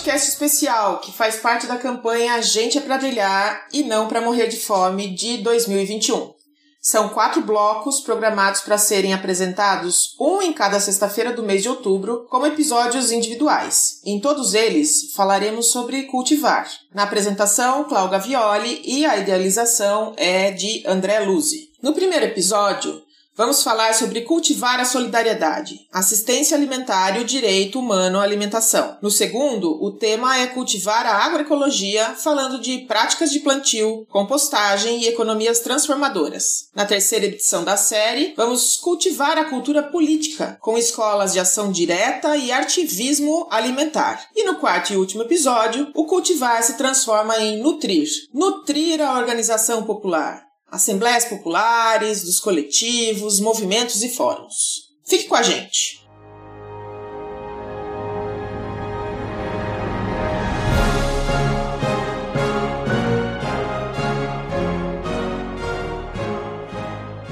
podcast especial que faz parte da campanha A Gente é para Brilhar e Não para Morrer de Fome de 2021. São quatro blocos programados para serem apresentados, um em cada sexta-feira do mês de outubro, como episódios individuais. Em todos eles, falaremos sobre cultivar. Na apresentação, Cláudia Violi e a idealização é de André Luzi. No primeiro episódio, Vamos falar sobre cultivar a solidariedade, assistência alimentar e o direito humano à alimentação. No segundo, o tema é cultivar a agroecologia, falando de práticas de plantio, compostagem e economias transformadoras. Na terceira edição da série, vamos cultivar a cultura política, com escolas de ação direta e ativismo alimentar. E no quarto e último episódio, o cultivar se transforma em nutrir nutrir a organização popular assembleias populares, dos coletivos, movimentos e fóruns. Fique com a gente!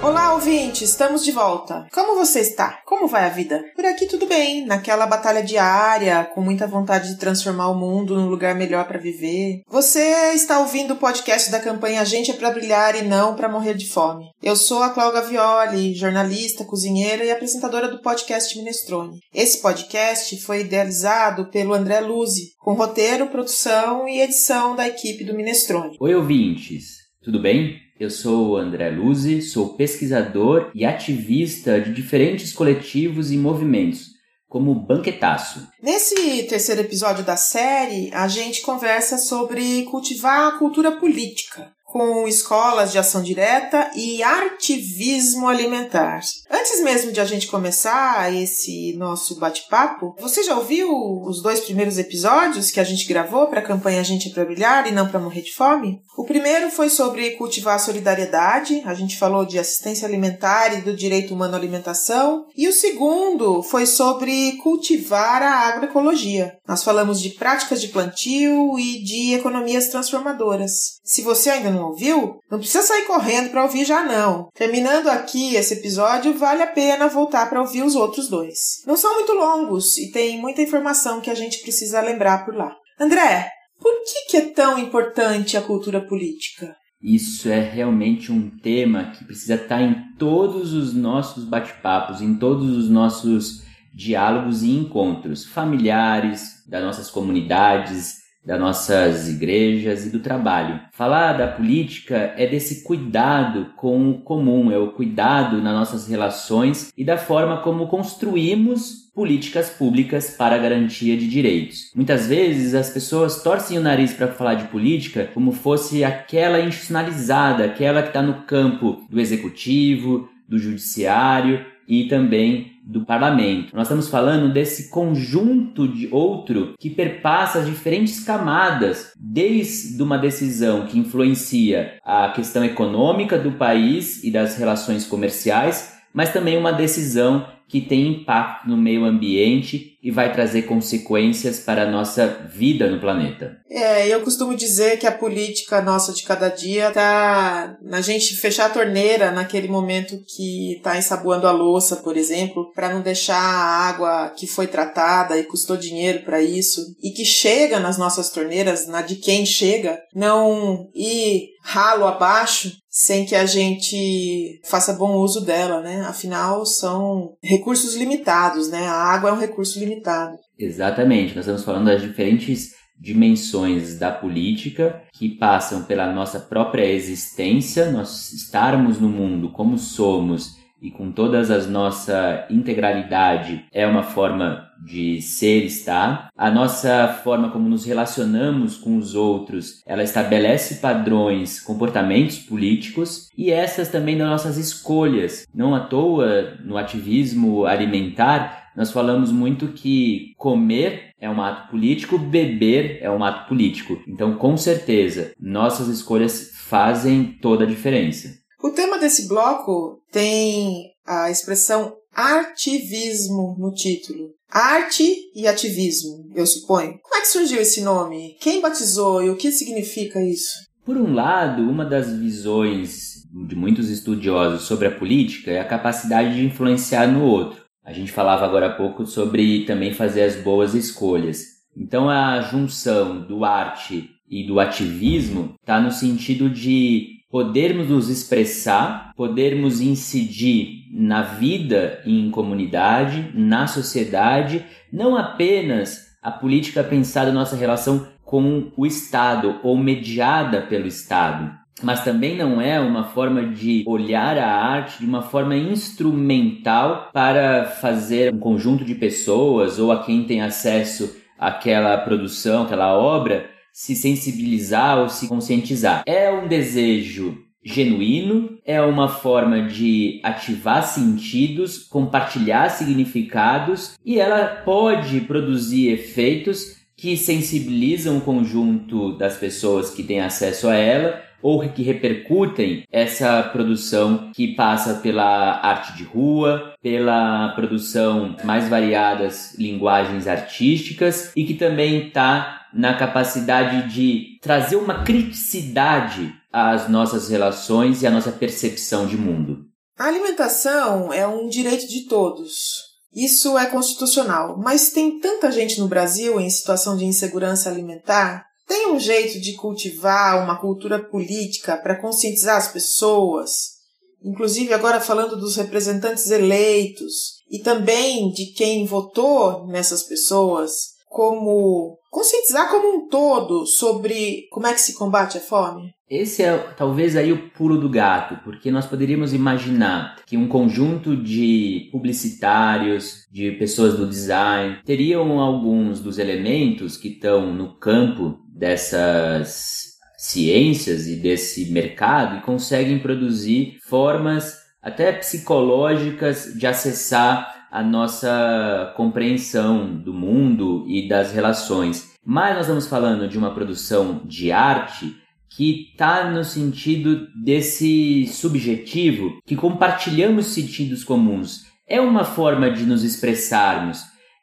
Olá, ouvinte! Estamos de volta. Como você está? Como vai a vida? Por aqui tudo bem, naquela batalha diária, com muita vontade de transformar o mundo num lugar melhor para viver. Você está ouvindo o podcast da campanha A Gente é para Brilhar e Não para Morrer de Fome. Eu sou a Cláudia Violi, jornalista, cozinheira e apresentadora do podcast Minestrone. Esse podcast foi idealizado pelo André Luzi, com roteiro, produção e edição da equipe do Minestrone. Oi, ouvintes! Tudo bem? Eu sou André Luzi, sou pesquisador e ativista de diferentes coletivos e movimentos, como Banquetaço. Nesse terceiro episódio da série, a gente conversa sobre cultivar a cultura política com escolas de ação direta e ativismo alimentar. Antes mesmo de a gente começar esse nosso bate-papo, você já ouviu os dois primeiros episódios que a gente gravou para a campanha Gente é para Brilhar e Não para Morrer de Fome? O primeiro foi sobre cultivar a solidariedade, a gente falou de assistência alimentar e do direito humano à alimentação, e o segundo foi sobre cultivar a agroecologia. Nós falamos de práticas de plantio e de economias transformadoras. Se você ainda não ouviu, não precisa sair correndo para ouvir já não. Terminando aqui esse episódio, vale a pena voltar para ouvir os outros dois. Não são muito longos e tem muita informação que a gente precisa lembrar por lá. André, por que, que é tão importante a cultura política? Isso é realmente um tema que precisa estar em todos os nossos bate-papos, em todos os nossos diálogos e encontros familiares, das nossas comunidades, das nossas igrejas e do trabalho. Falar da política é desse cuidado com o comum, é o cuidado nas nossas relações e da forma como construímos políticas públicas para a garantia de direitos. Muitas vezes as pessoas torcem o nariz para falar de política como fosse aquela institucionalizada, aquela que está no campo do executivo, do judiciário e também do parlamento. Nós estamos falando desse conjunto de outro que perpassa as diferentes camadas, desde uma decisão que influencia a questão econômica do país e das relações comerciais, mas também uma decisão que tem impacto no meio ambiente e vai trazer consequências para a nossa vida no planeta. É, eu costumo dizer que a política nossa de cada dia tá na gente fechar a torneira naquele momento que está ensaboando a louça, por exemplo, para não deixar a água que foi tratada e custou dinheiro para isso e que chega nas nossas torneiras, na de quem chega, não ir ralo abaixo sem que a gente faça bom uso dela, né? Afinal, são recursos limitados, né? A água é um recurso limitado. Exatamente. Nós estamos falando das diferentes dimensões da política que passam pela nossa própria existência, nós estarmos no mundo como somos e com todas as nossa integralidade é uma forma de ser estar. A nossa forma como nos relacionamos com os outros, ela estabelece padrões, comportamentos políticos e essas também das nossas escolhas. Não à toa no ativismo alimentar nós falamos muito que comer é um ato político, beber é um ato político. Então, com certeza, nossas escolhas fazem toda a diferença. O tema desse bloco tem a expressão ativismo no título. Arte e ativismo, eu suponho. Como é que surgiu esse nome? Quem batizou e o que significa isso? Por um lado, uma das visões de muitos estudiosos sobre a política é a capacidade de influenciar no outro. A gente falava agora há pouco sobre também fazer as boas escolhas. Então a junção do arte e do ativismo está no sentido de podermos nos expressar, podermos incidir na vida em comunidade, na sociedade, não apenas a política pensada nossa relação com o Estado ou mediada pelo Estado, mas também não é uma forma de olhar a arte de uma forma instrumental para fazer um conjunto de pessoas ou a quem tem acesso àquela produção, aquela obra, se sensibilizar ou se conscientizar. É um desejo genuíno, é uma forma de ativar sentidos, compartilhar significados e ela pode produzir efeitos que sensibilizam o conjunto das pessoas que têm acesso a ela ou que repercutem essa produção que passa pela arte de rua, pela produção mais variadas linguagens artísticas e que também está na capacidade de trazer uma criticidade às nossas relações e à nossa percepção de mundo. A alimentação é um direito de todos. Isso é constitucional, mas tem tanta gente no Brasil em situação de insegurança alimentar tem um jeito de cultivar uma cultura política para conscientizar as pessoas, inclusive agora falando dos representantes eleitos e também de quem votou nessas pessoas, como conscientizar como um todo sobre como é que se combate a fome? Esse é talvez aí o pulo do gato, porque nós poderíamos imaginar que um conjunto de publicitários, de pessoas do design, teriam alguns dos elementos que estão no campo dessas ciências e desse mercado e conseguem produzir formas até psicológicas de acessar a nossa compreensão do mundo e das relações. Mas nós estamos falando de uma produção de arte que está no sentido desse subjetivo, que compartilhamos sentidos comuns. É uma forma de nos expressarmos.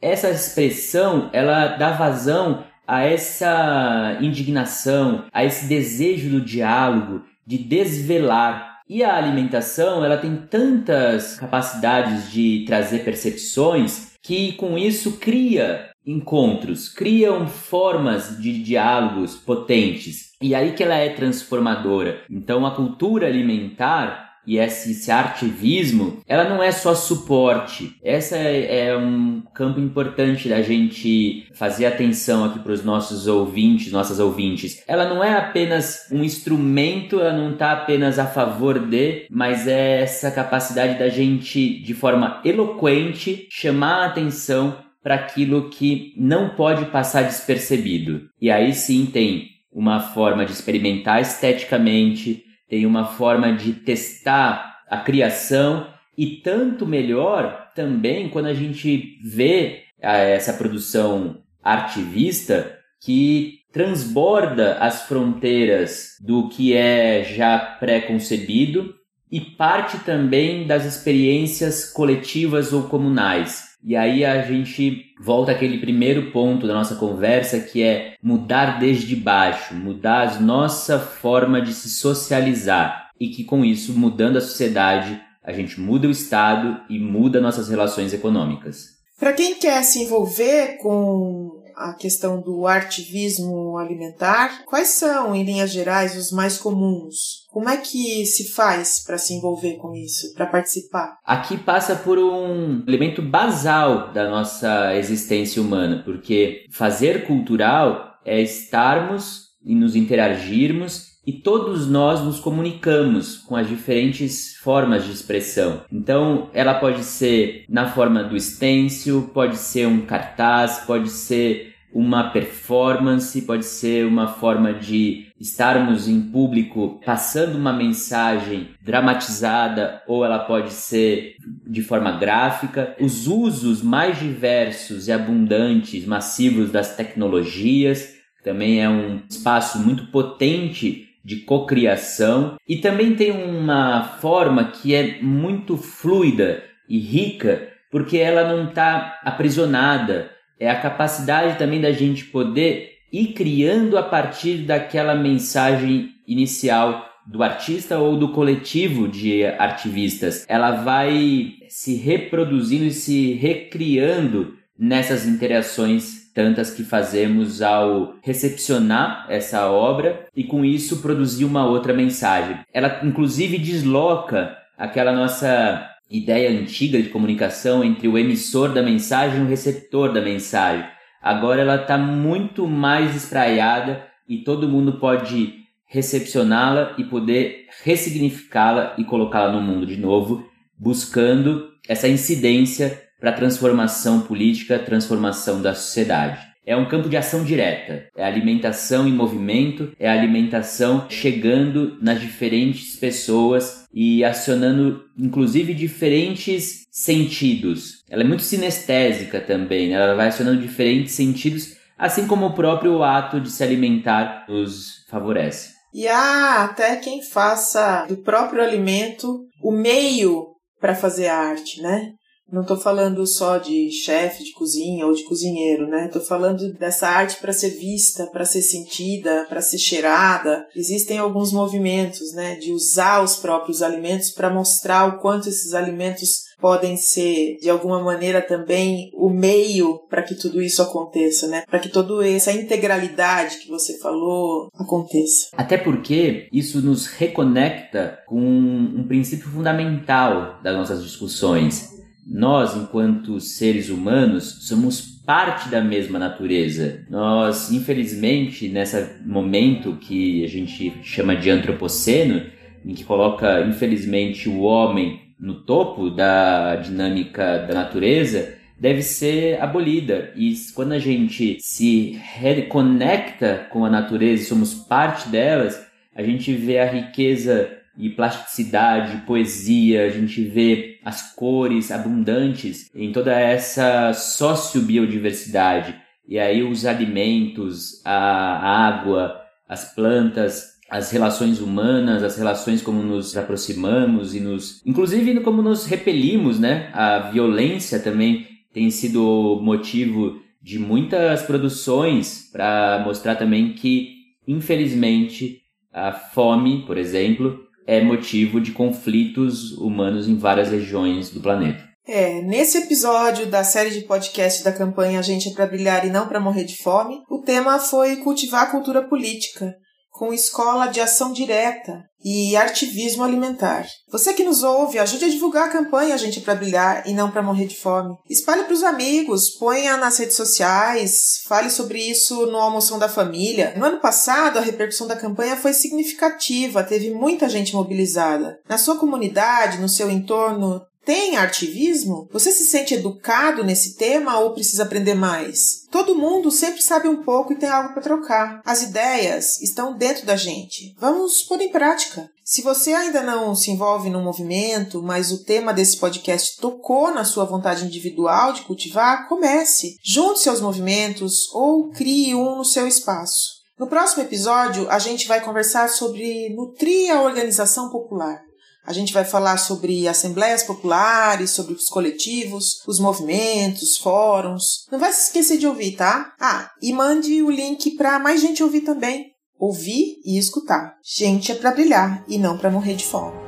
Essa expressão, ela dá vazão a essa indignação, a esse desejo do diálogo, de desvelar. E a alimentação, ela tem tantas capacidades de trazer percepções que com isso cria encontros, criam formas de diálogos potentes. E aí que ela é transformadora. Então a cultura alimentar e esse, esse artivismo, ela não é só suporte. Essa é, é um campo importante da gente fazer atenção aqui para os nossos ouvintes, nossas ouvintes. Ela não é apenas um instrumento, ela não está apenas a favor de, mas é essa capacidade da gente, de forma eloquente, chamar a atenção para aquilo que não pode passar despercebido. E aí sim tem uma forma de experimentar esteticamente, tem uma forma de testar a criação e tanto melhor também quando a gente vê ah, essa produção artivista que transborda as fronteiras do que é já pré-concebido e parte também das experiências coletivas ou comunais. E aí a gente volta àquele primeiro ponto da nossa conversa que é mudar desde baixo, mudar a nossa forma de se socializar e que com isso, mudando a sociedade, a gente muda o Estado e muda nossas relações econômicas. Para quem quer se envolver com a questão do artivismo alimentar, quais são, em linhas gerais, os mais comuns? Como é que se faz para se envolver com isso, para participar? Aqui passa por um elemento basal da nossa existência humana, porque fazer cultural é estarmos e nos interagirmos e todos nós nos comunicamos com as diferentes formas de expressão. Então, ela pode ser na forma do stencil, pode ser um cartaz, pode ser uma performance, pode ser uma forma de estarmos em público passando uma mensagem dramatizada ou ela pode ser de forma gráfica. Os usos mais diversos e abundantes, massivos das tecnologias também é um espaço muito potente de cocriação e também tem uma forma que é muito fluida e rica porque ela não está aprisionada. É a capacidade também da gente poder ir criando a partir daquela mensagem inicial do artista ou do coletivo de artivistas. Ela vai se reproduzindo e se recriando nessas interações tantas que fazemos ao recepcionar essa obra e com isso produzir uma outra mensagem. Ela inclusive desloca aquela nossa ideia antiga de comunicação entre o emissor da mensagem e o receptor da mensagem. Agora ela está muito mais espraiada e todo mundo pode recepcioná-la e poder ressignificá-la e colocá-la no mundo de novo, buscando essa incidência para transformação política, transformação da sociedade. É um campo de ação direta, é alimentação em movimento, é alimentação chegando nas diferentes pessoas e acionando inclusive diferentes sentidos. Ela é muito sinestésica também, né? ela vai acionando diferentes sentidos, assim como o próprio ato de se alimentar nos favorece. E há até quem faça do próprio alimento o meio para fazer arte, né? Não estou falando só de chefe de cozinha ou de cozinheiro, né? Estou falando dessa arte para ser vista, para ser sentida, para ser cheirada. Existem alguns movimentos, né, de usar os próprios alimentos para mostrar o quanto esses alimentos podem ser de alguma maneira também o meio para que tudo isso aconteça, né? Para que toda essa integralidade que você falou aconteça. Até porque isso nos reconecta com um princípio fundamental das nossas discussões nós, enquanto seres humanos, somos parte da mesma natureza. Nós, infelizmente, nesse momento que a gente chama de antropoceno, em que coloca, infelizmente, o homem no topo da dinâmica da natureza, deve ser abolida. E quando a gente se reconecta com a natureza e somos parte delas, a gente vê a riqueza e plasticidade, poesia, a gente vê as cores abundantes em toda essa sociobiodiversidade. E aí os alimentos, a água, as plantas, as relações humanas, as relações como nos aproximamos e nos, inclusive como nos repelimos, né? A violência também tem sido motivo de muitas produções para mostrar também que, infelizmente, a fome, por exemplo, é motivo de conflitos humanos em várias regiões do planeta. É, nesse episódio da série de podcast da campanha A Gente é para Brilhar e Não para Morrer de Fome, o tema foi cultivar a cultura política, com escola de ação direta e ativismo alimentar. Você que nos ouve, ajude a divulgar a campanha Gente para Brilhar e Não para Morrer de Fome. Espalhe para os amigos, ponha nas redes sociais, fale sobre isso no Almoção da Família. No ano passado, a repercussão da campanha foi significativa, teve muita gente mobilizada. Na sua comunidade, no seu entorno, tem ativismo? Você se sente educado nesse tema ou precisa aprender mais? Todo mundo sempre sabe um pouco e tem algo para trocar. As ideias estão dentro da gente. Vamos pôr em prática. Se você ainda não se envolve no movimento, mas o tema desse podcast tocou na sua vontade individual de cultivar, comece. Junte seus movimentos ou crie um no seu espaço. No próximo episódio, a gente vai conversar sobre nutrir a organização popular. A gente vai falar sobre assembleias populares, sobre os coletivos, os movimentos, fóruns. Não vai se esquecer de ouvir, tá? Ah, e mande o link para mais gente ouvir também. Ouvir e escutar. Gente é para brilhar e não para morrer de fome.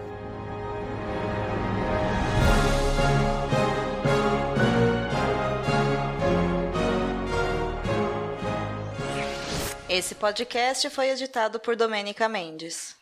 Esse podcast foi editado por Domênica Mendes.